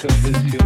Cause it's you.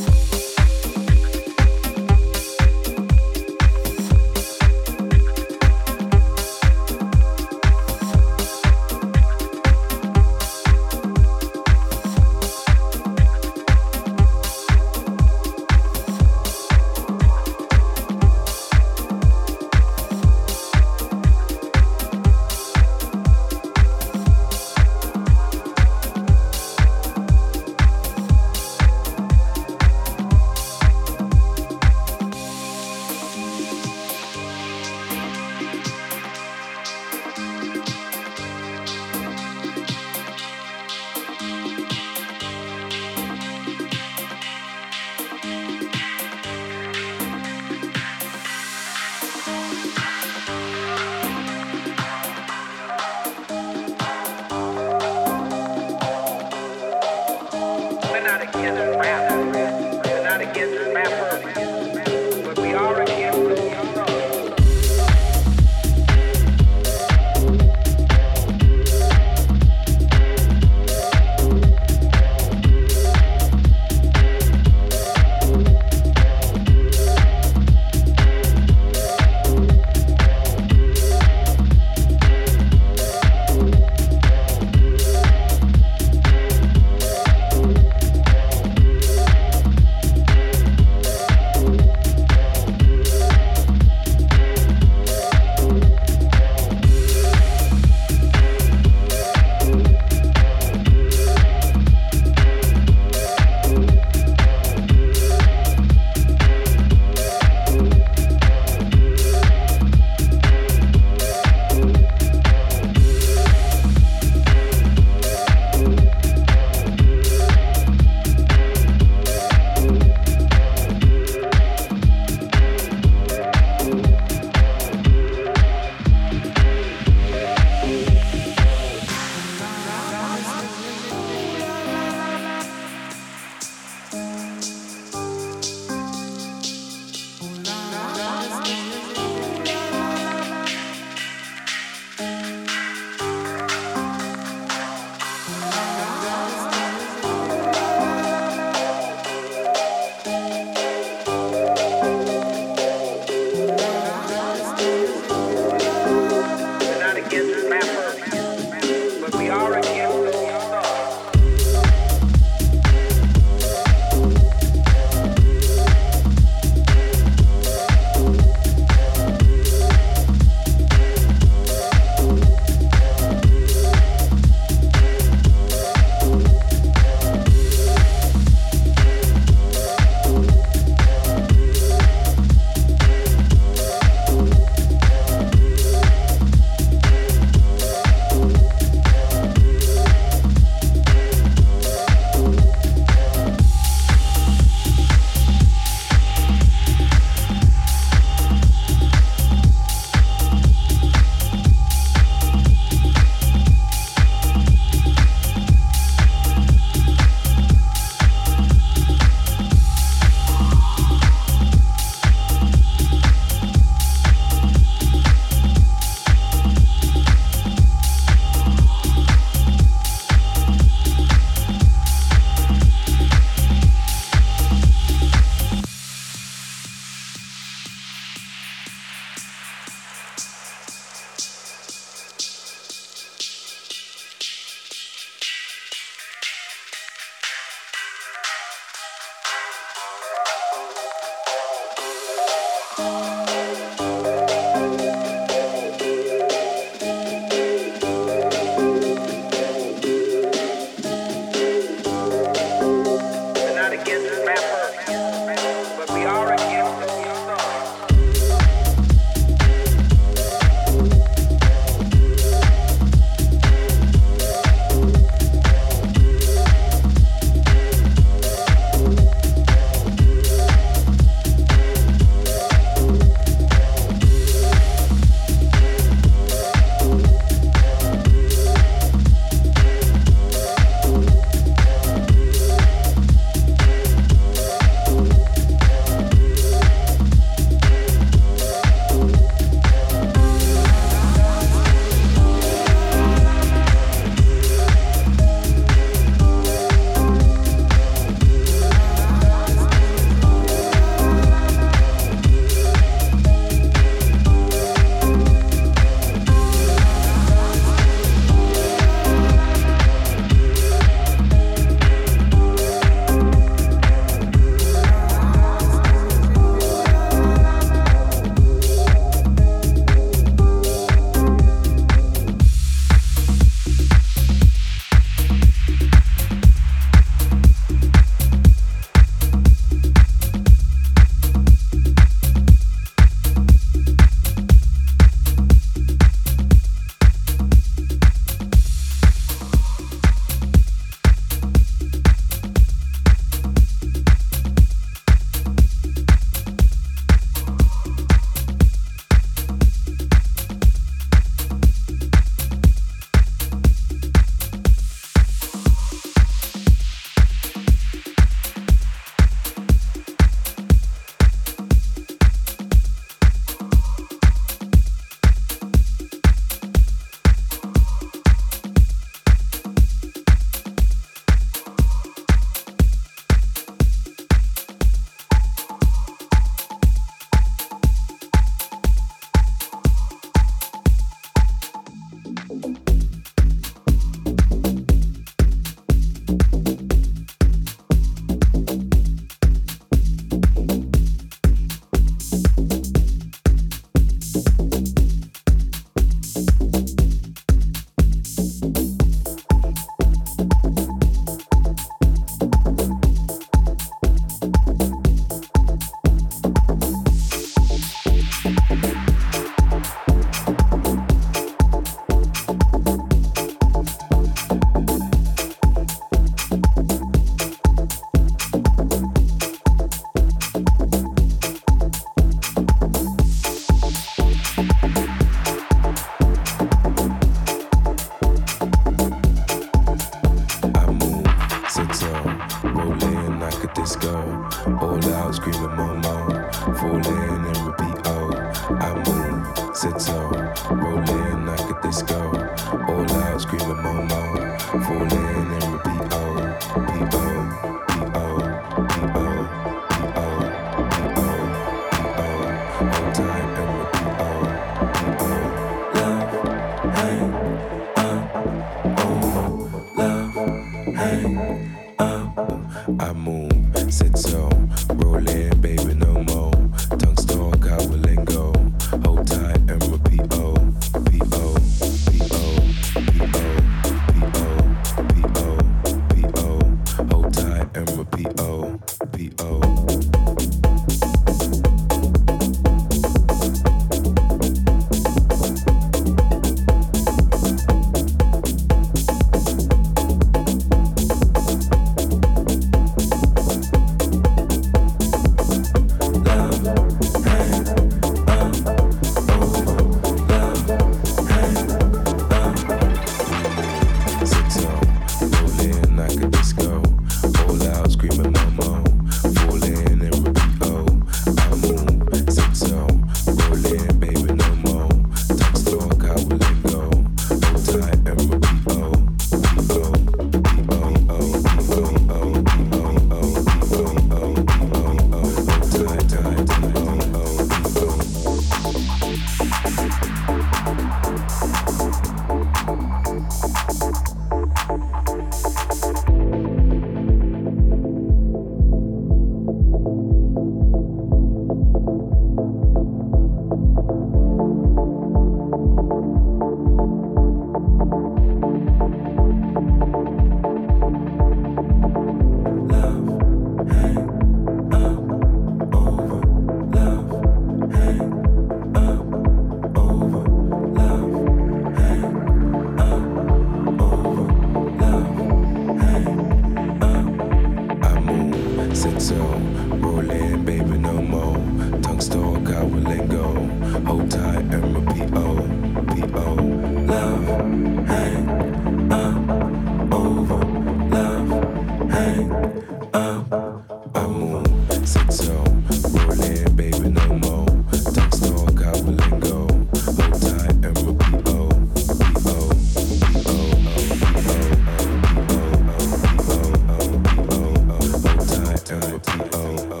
T O O.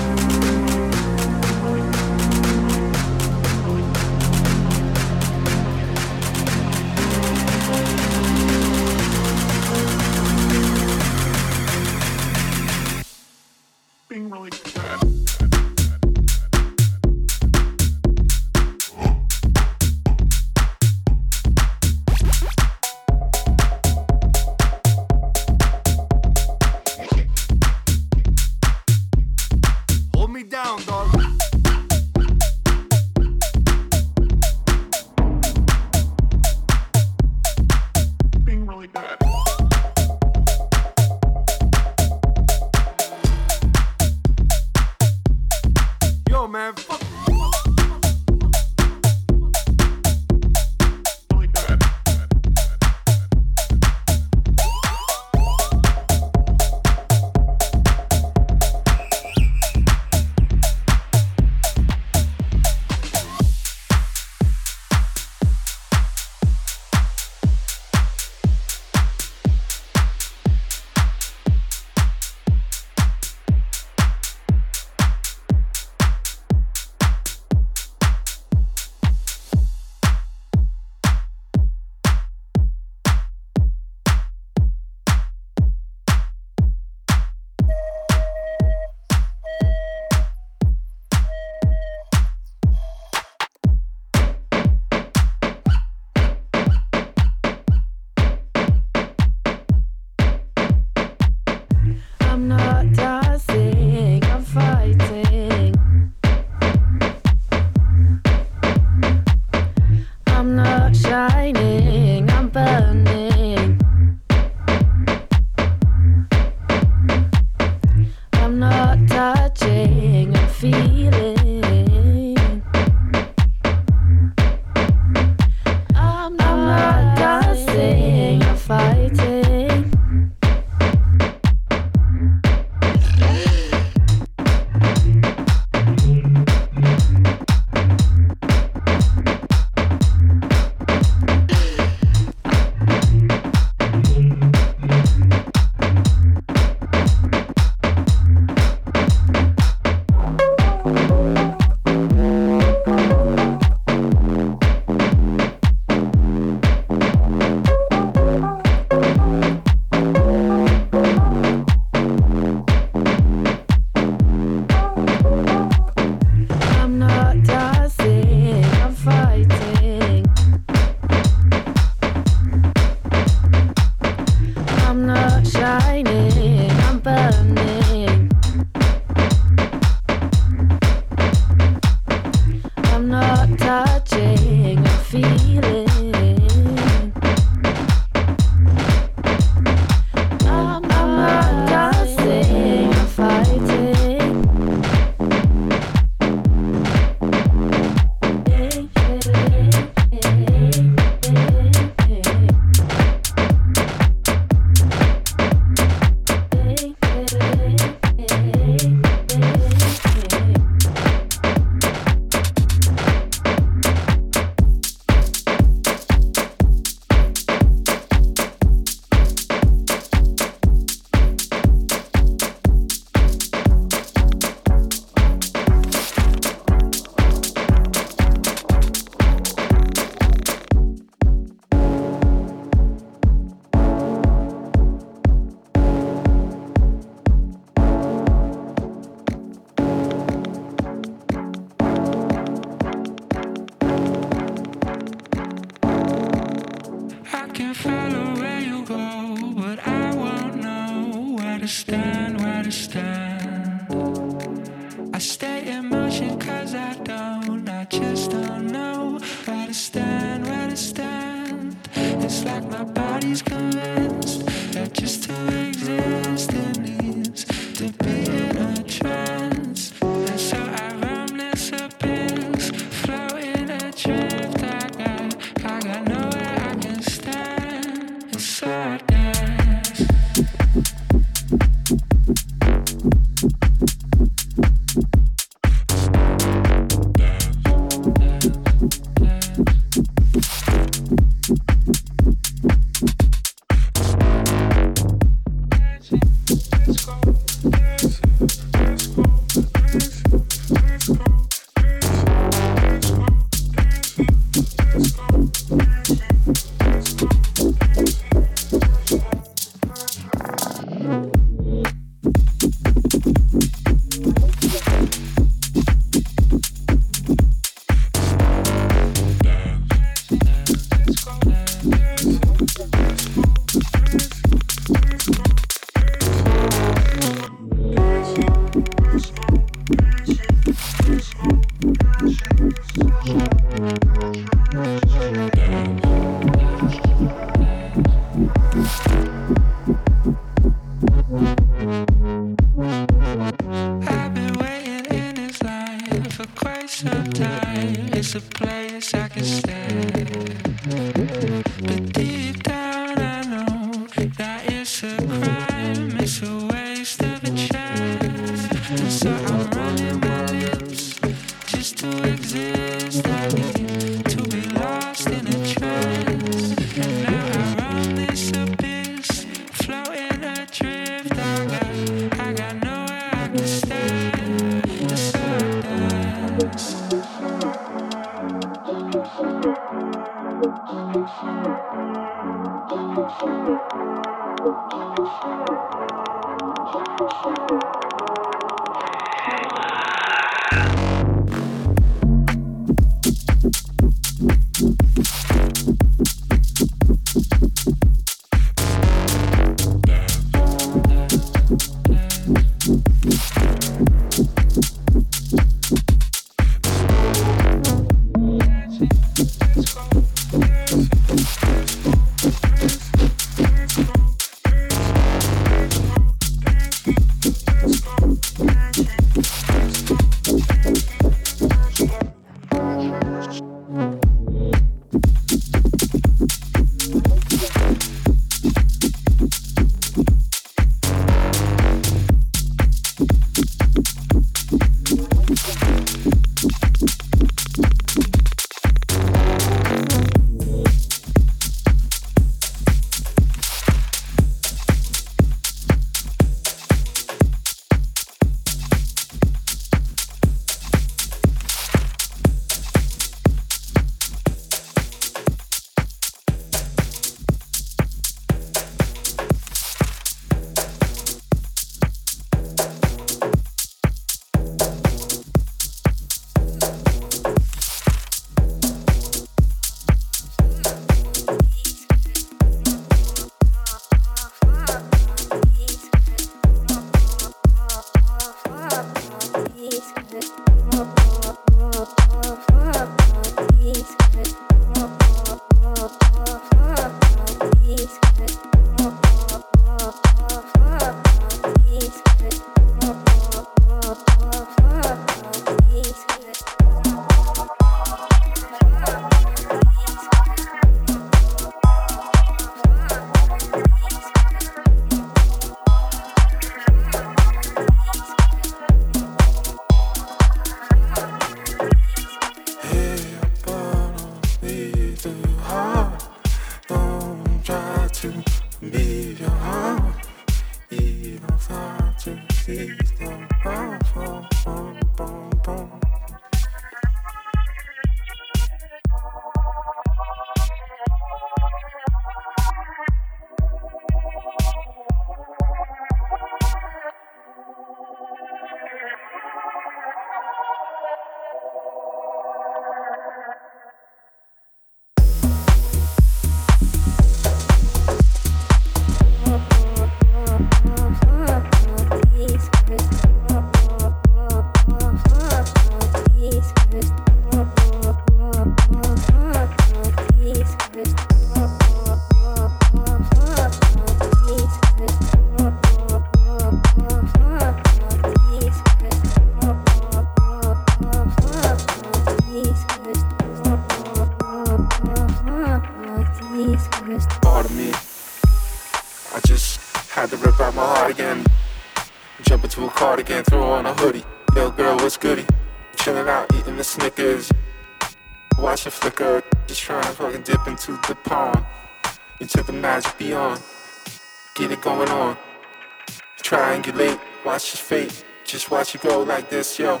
this, yo.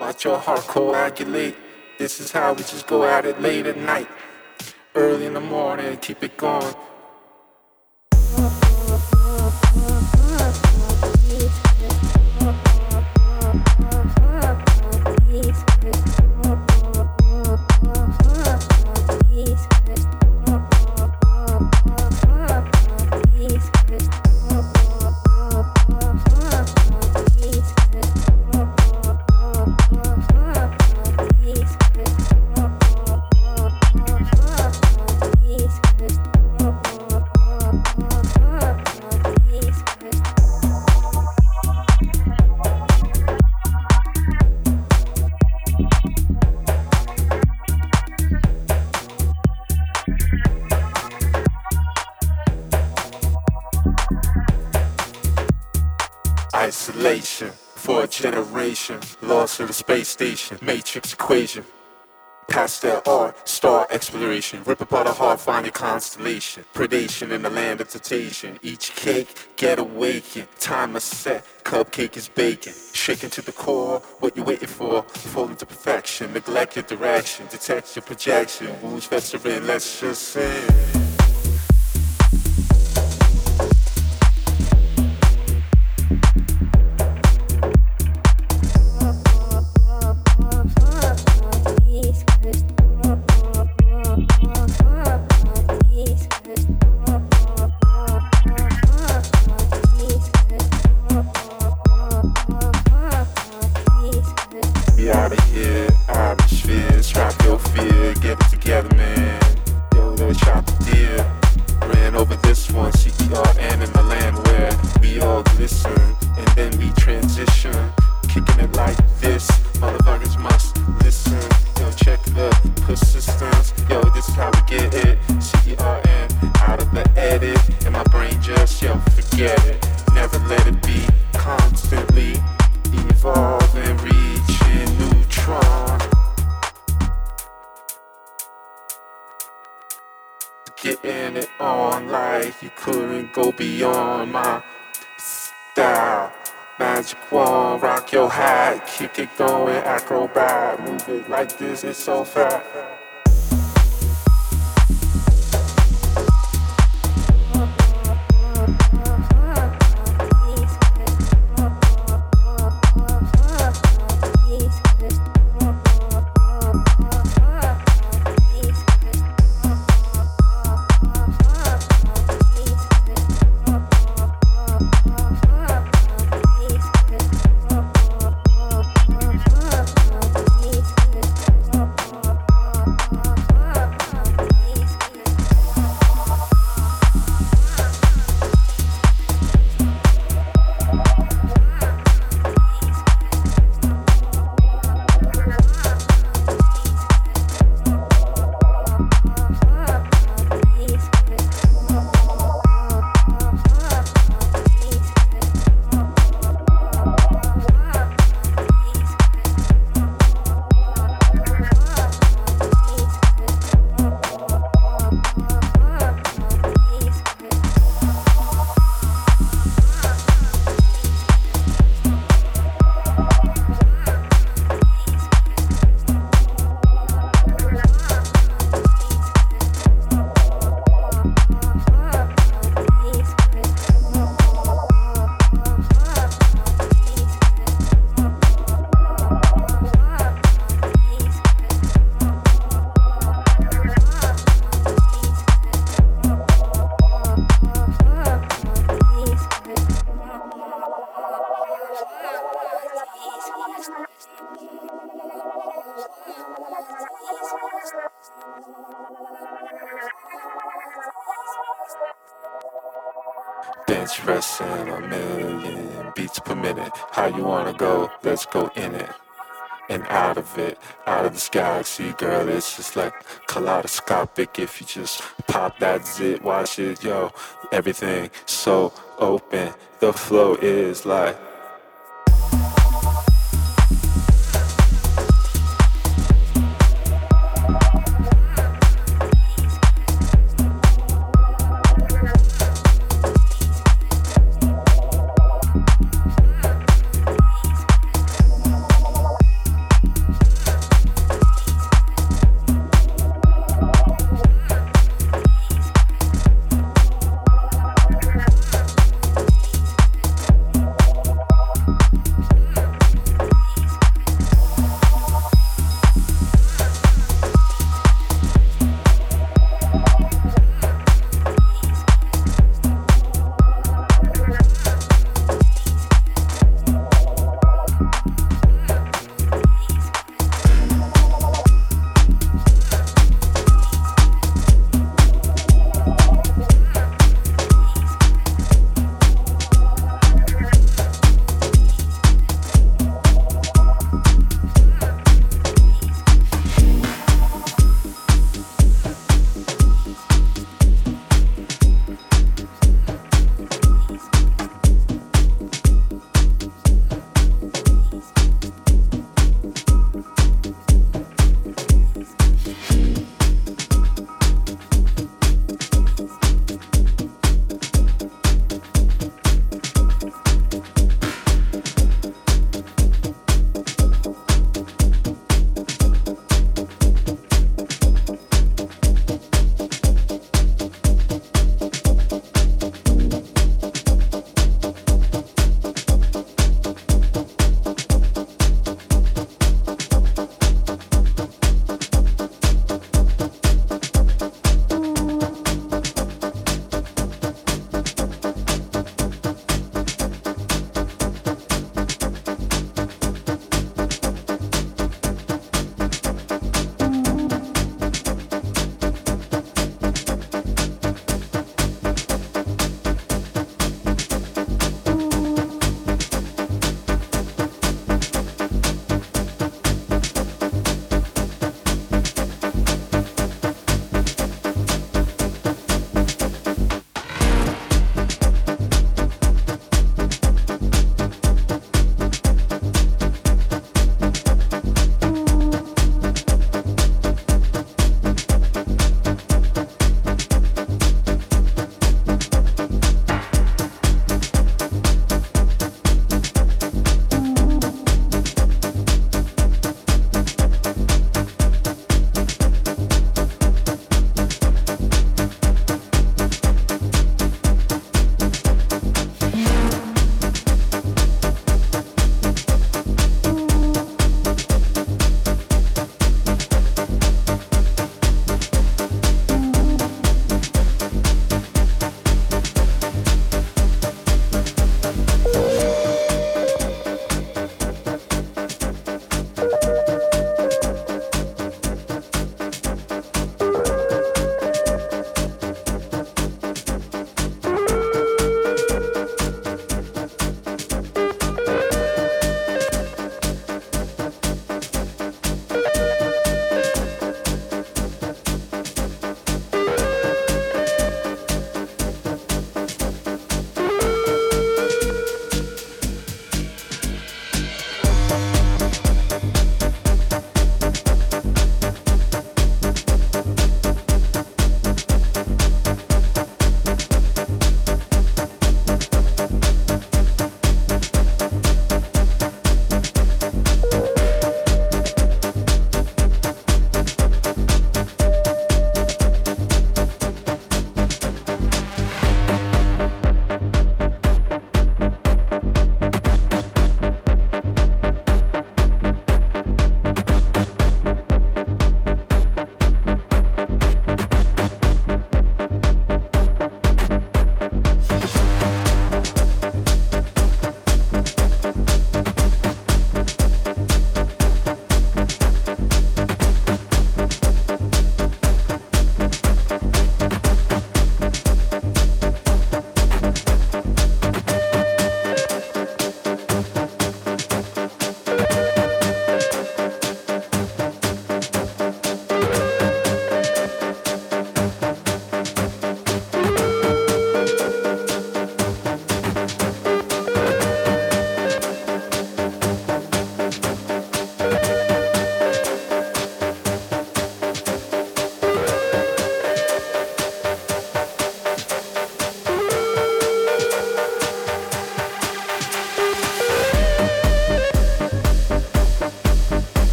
Watch your heart coagulate. This is how we just go at it late at night. Early in the morning, keep it going. Lost to the space station, matrix equation. Past that art, star exploration. Rip apart a heart, find a constellation. Predation in the land of temptation. Each cake, get awakened. Time is set, cupcake is baking. Shaken to the core, what you waiting for? Falling to perfection, neglect your direction. Detect your projection, wounds veteran, let's just sing. Bench pressing a million beats per minute. How you wanna go? Let's go in it and out of it, out of this galaxy, girl. It's just like kaleidoscopic. If you just pop that zit, watch it, yo. Everything so open. The flow is like.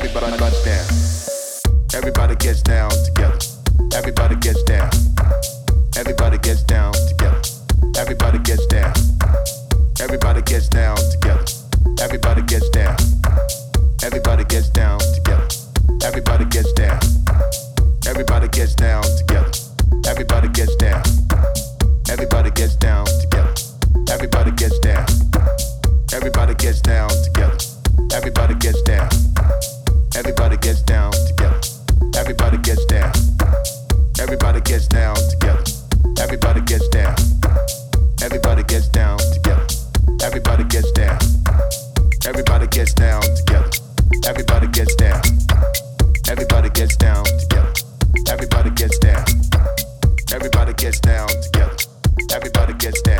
everybody cuts down. Everybody gets down together. Everybody gets down. Everybody gets down together. Everybody gets down. Everybody gets down together. Everybody gets down. Everybody gets down together. Everybody gets down. Everybody gets down together. Everybody gets down. Everybody gets down together. Everybody gets down. Everybody gets down together. Everybody gets down. Everybody gets down together. Everybody gets down. Everybody gets down together. Everybody gets down. Everybody gets down together. Everybody gets down. Everybody gets down together. Everybody gets down. Everybody gets down together. Everybody gets down. Everybody gets down together. Everybody gets down.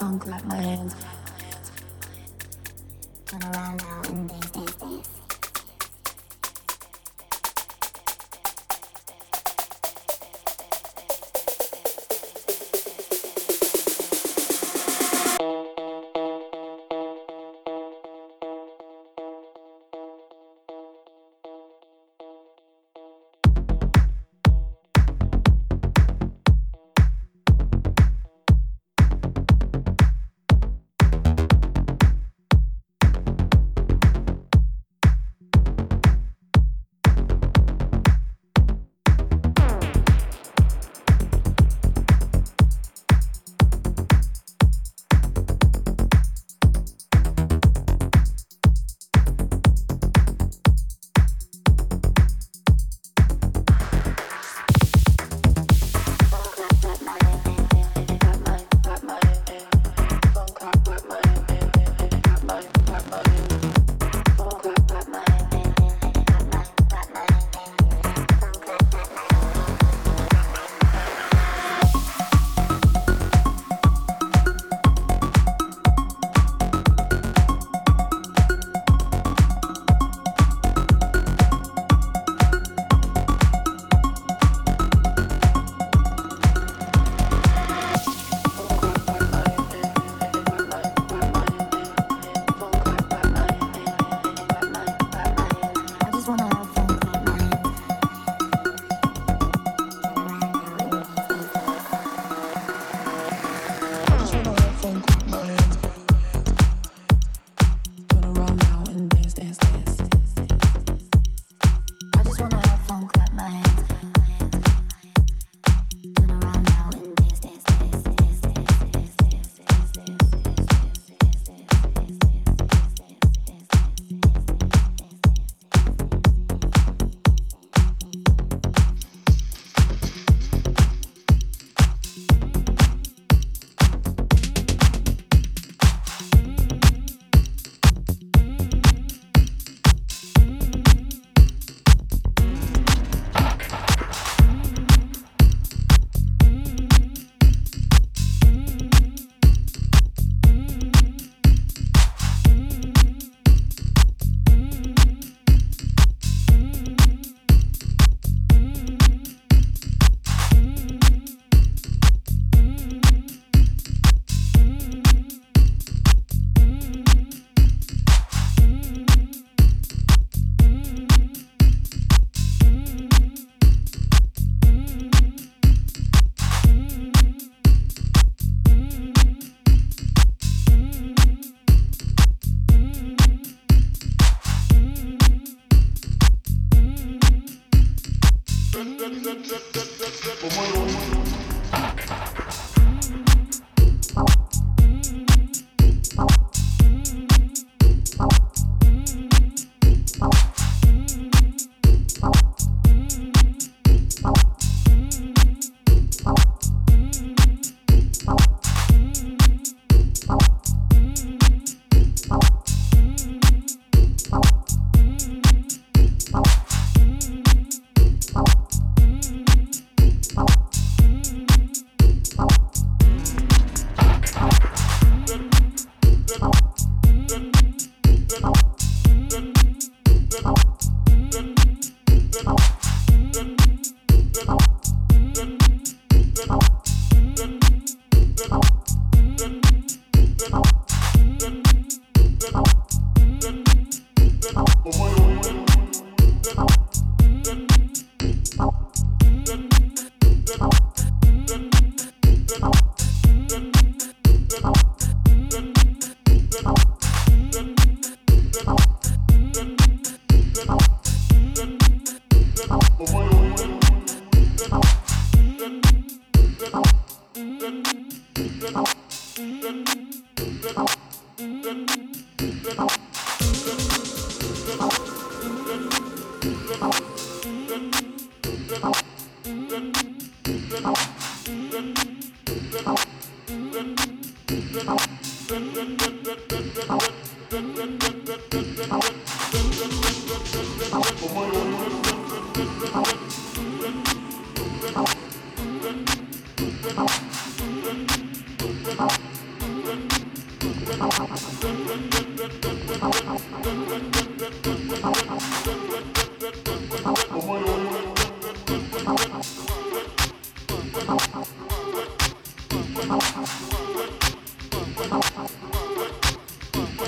Wanna clap my hands.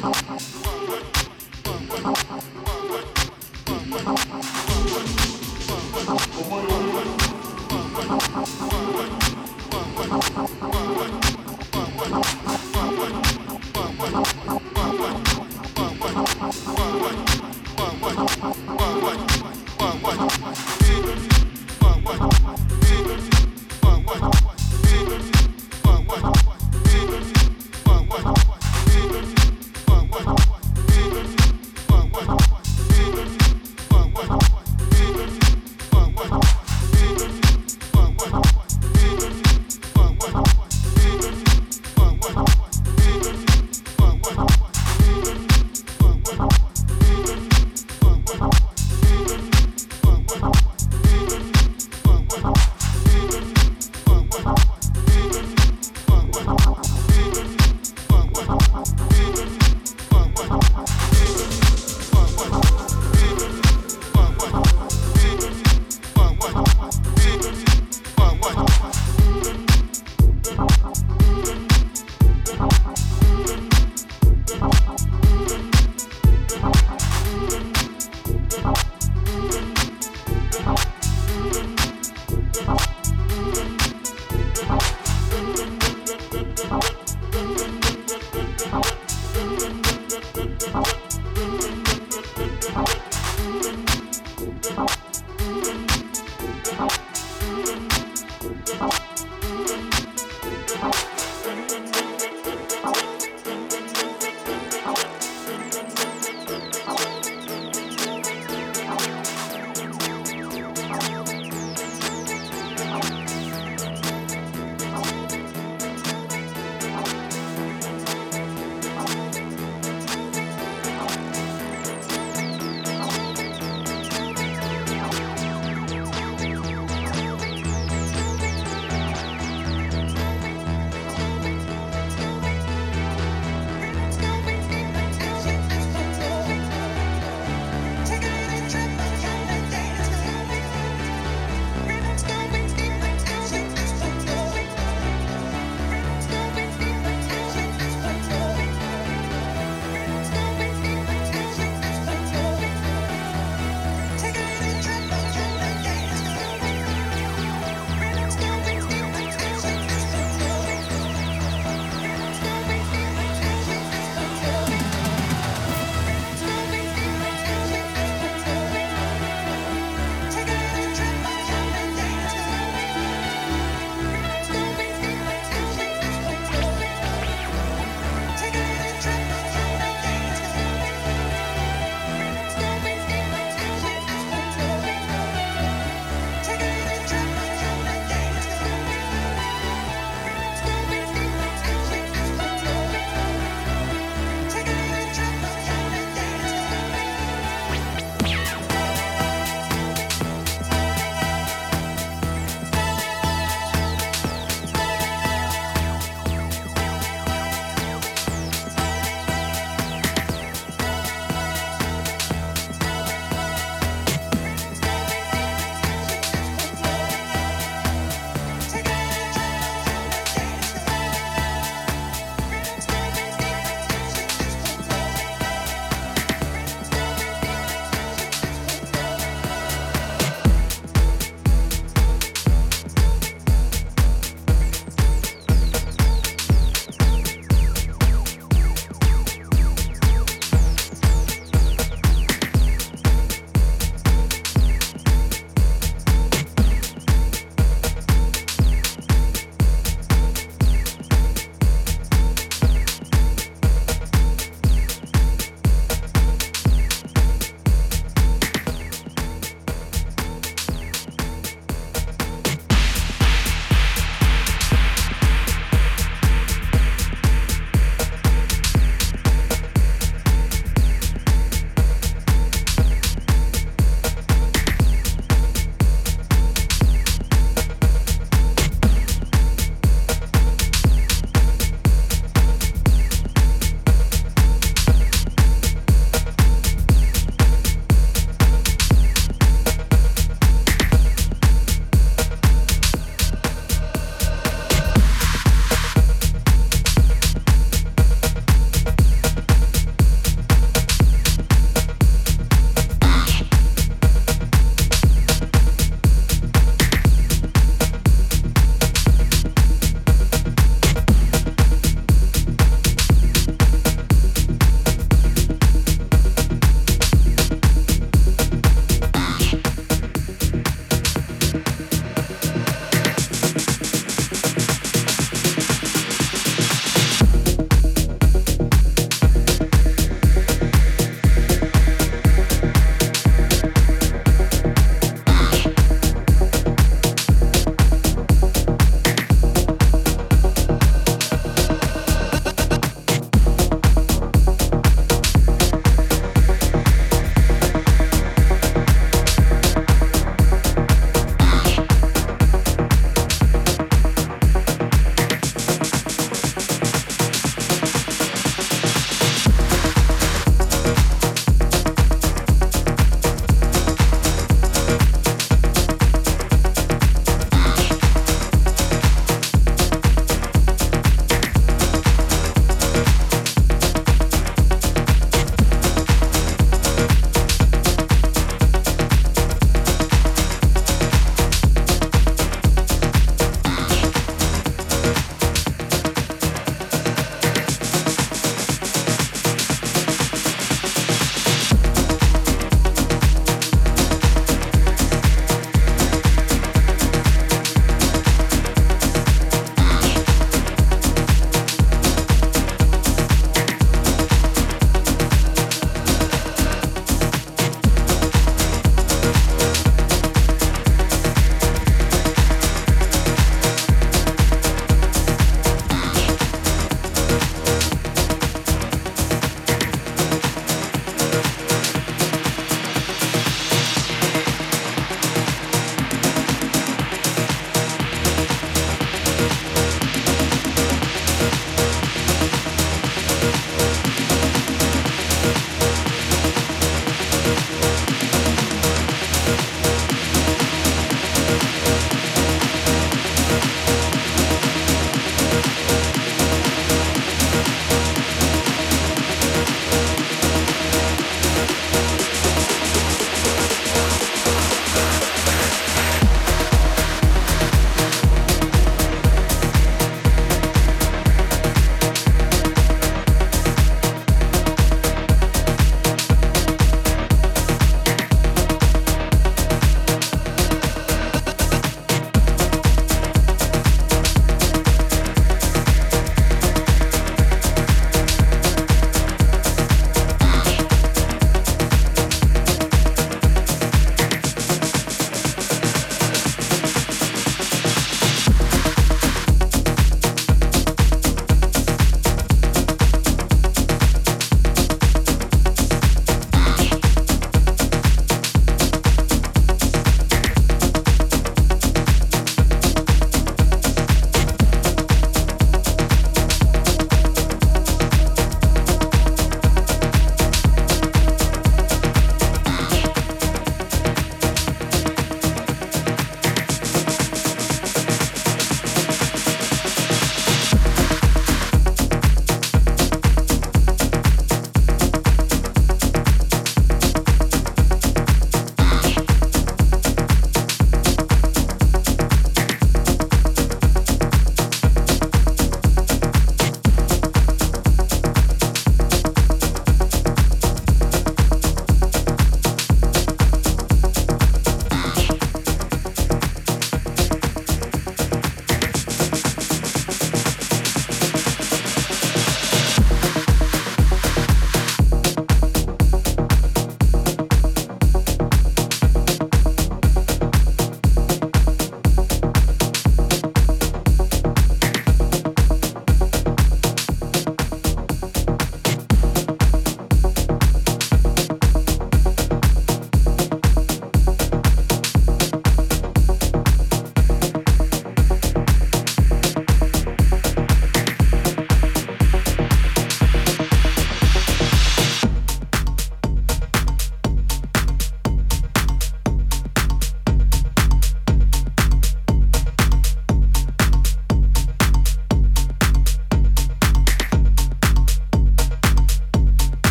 Bye.